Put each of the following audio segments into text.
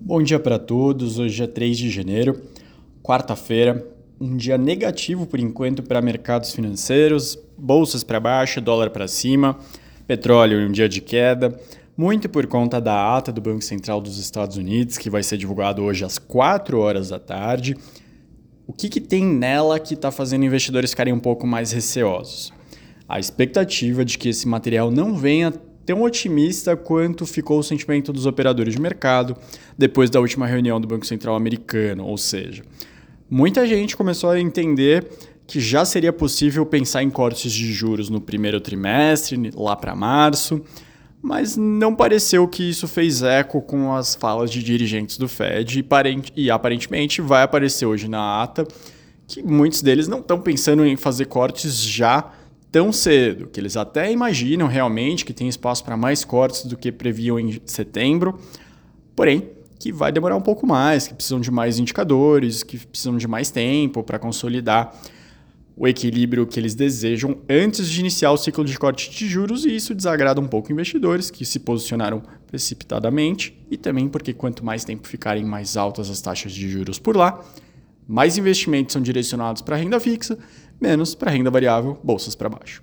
Bom dia para todos. Hoje é 3 de janeiro, quarta-feira. Um dia negativo por enquanto para mercados financeiros, bolsas para baixo, dólar para cima, petróleo em um dia de queda, muito por conta da ata do Banco Central dos Estados Unidos, que vai ser divulgado hoje às 4 horas da tarde. O que, que tem nela que está fazendo investidores ficarem um pouco mais receosos? A expectativa de que esse material não venha tão otimista quanto ficou o sentimento dos operadores de mercado depois da última reunião do Banco Central americano, ou seja, muita gente começou a entender que já seria possível pensar em cortes de juros no primeiro trimestre, lá para março, mas não pareceu que isso fez eco com as falas de dirigentes do Fed e, aparentemente vai aparecer hoje na ata que muitos deles não estão pensando em fazer cortes já tão cedo, que eles até imaginam realmente que tem espaço para mais cortes do que previam em setembro, porém que vai demorar um pouco mais, que precisam de mais indicadores, que precisam de mais tempo para consolidar o equilíbrio que eles desejam antes de iniciar o ciclo de corte de juros, e isso desagrada um pouco investidores que se posicionaram precipitadamente, e também porque quanto mais tempo ficarem mais altas as taxas de juros por lá, mais investimentos são direcionados para renda fixa, menos para renda variável, bolsas para baixo.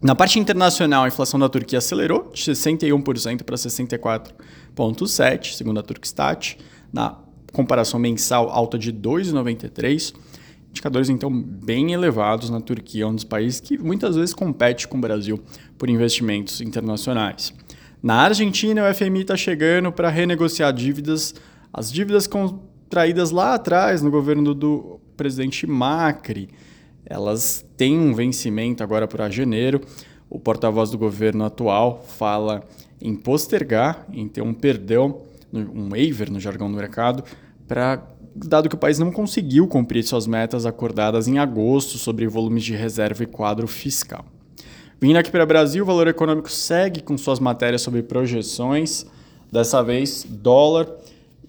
Na parte internacional, a inflação da Turquia acelerou de 61% para 64,7%, segundo a Turkstat, na comparação mensal alta de 2,93%. Indicadores, então, bem elevados na Turquia, um dos países que muitas vezes compete com o Brasil por investimentos internacionais. Na Argentina, o FMI está chegando para renegociar dívidas, as dívidas contraídas lá atrás no governo do presidente Macri elas têm um vencimento agora para janeiro. O porta-voz do governo atual fala em postergar, em ter um perdão, um waiver no jargão do mercado, para dado que o país não conseguiu cumprir suas metas acordadas em agosto sobre volumes de reserva e quadro fiscal. Vindo aqui para o Brasil, o valor econômico segue com suas matérias sobre projeções. Dessa vez, dólar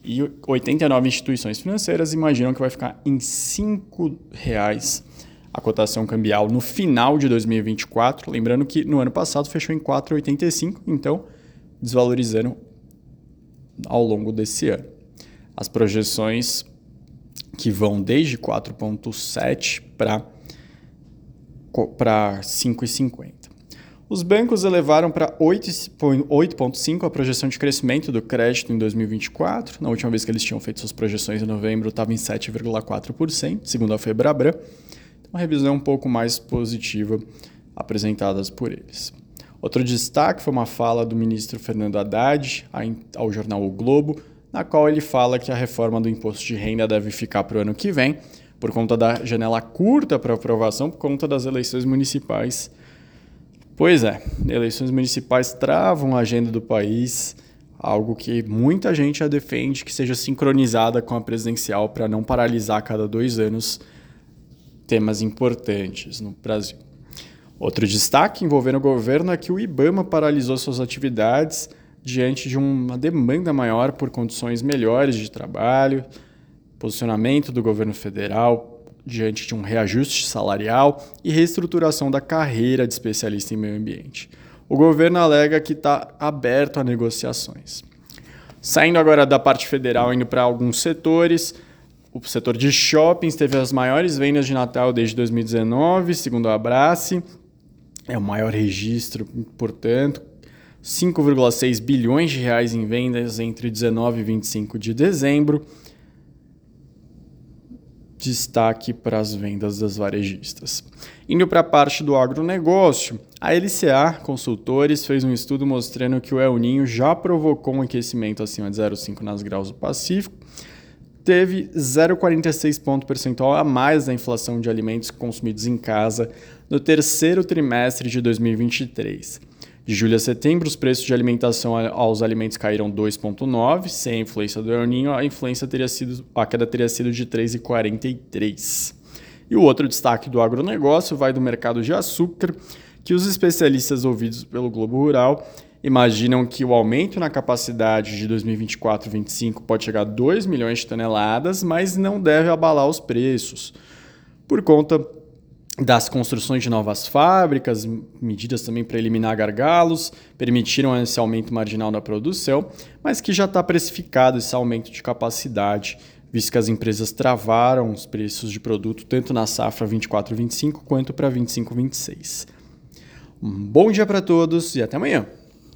e 89 instituições financeiras imaginam que vai ficar em R$ 5,00 a cotação cambial no final de 2024. Lembrando que no ano passado fechou em 4,85, então desvalorizando ao longo desse ano. As projeções que vão desde 4,7 para 5,50. Os bancos elevaram para 8,5 a projeção de crescimento do crédito em 2024. Na última vez que eles tinham feito suas projeções em novembro, estava em 7,4%, segundo a Febraban uma revisão um pouco mais positiva apresentadas por eles. Outro destaque foi uma fala do ministro Fernando Haddad ao jornal O Globo, na qual ele fala que a reforma do imposto de renda deve ficar para o ano que vem, por conta da janela curta para aprovação, por conta das eleições municipais. Pois é, eleições municipais travam a agenda do país, algo que muita gente já defende que seja sincronizada com a presidencial para não paralisar a cada dois anos temas importantes no Brasil. Outro destaque envolvendo o governo é que o IBAMA paralisou suas atividades diante de uma demanda maior por condições melhores de trabalho, posicionamento do governo federal diante de um reajuste salarial e reestruturação da carreira de especialista em meio ambiente. O governo alega que está aberto a negociações. Saindo agora da parte federal, indo para alguns setores, o setor de shoppings teve as maiores vendas de Natal desde 2019, segundo a Abrace. É o maior registro, portanto, 5,6 bilhões de reais em vendas entre 19 e 25 de dezembro. Destaque para as vendas das varejistas. Indo para a parte do agronegócio, a LCA Consultores fez um estudo mostrando que o El Ninho já provocou um aquecimento acima de 0,5 nas graus do Pacífico teve 0,46 ponto percentual a mais da inflação de alimentos consumidos em casa no terceiro trimestre de 2023. De julho a setembro, os preços de alimentação aos alimentos caíram 2,9, sem a influência do El Ninho, a influência teria sido a queda teria sido de 3,43. E o outro destaque do agronegócio vai do mercado de açúcar, que os especialistas ouvidos pelo Globo Rural imaginam que o aumento na capacidade de 2024-25 pode chegar a 2 milhões de toneladas, mas não deve abalar os preços, por conta das construções de novas fábricas, medidas também para eliminar gargalos, permitiram esse aumento marginal na produção, mas que já está precificado esse aumento de capacidade, visto que as empresas travaram os preços de produto tanto na safra 24-25 quanto para 25-26. Um bom dia para todos e até amanhã!